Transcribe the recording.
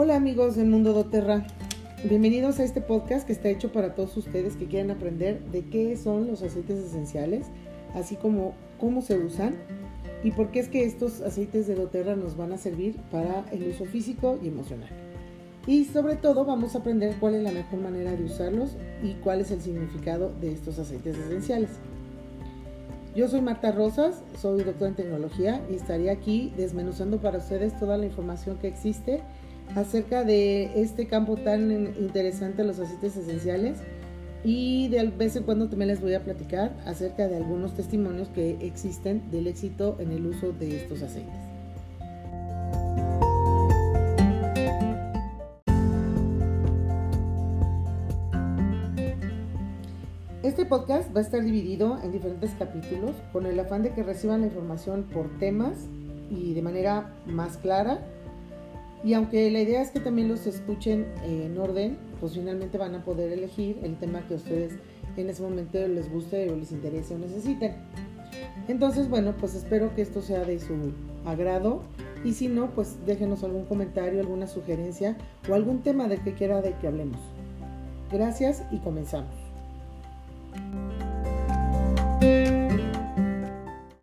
Hola amigos del mundo doTERRA, bienvenidos a este podcast que está hecho para todos ustedes que quieren aprender de qué son los aceites esenciales, así como cómo se usan y por qué es que estos aceites de doTERRA nos van a servir para el uso físico y emocional. Y sobre todo vamos a aprender cuál es la mejor manera de usarlos y cuál es el significado de estos aceites esenciales. Yo soy Marta Rosas, soy doctora en tecnología y estaré aquí desmenuzando para ustedes toda la información que existe acerca de este campo tan interesante, los aceites esenciales. Y de vez en cuando también les voy a platicar acerca de algunos testimonios que existen del éxito en el uso de estos aceites. Este podcast va a estar dividido en diferentes capítulos con el afán de que reciban la información por temas y de manera más clara. Y aunque la idea es que también los escuchen en orden, pues finalmente van a poder elegir el tema que a ustedes en ese momento les guste o les interese o necesiten. Entonces, bueno, pues espero que esto sea de su agrado y si no, pues déjenos algún comentario, alguna sugerencia o algún tema de que quiera de que hablemos. Gracias y comenzamos.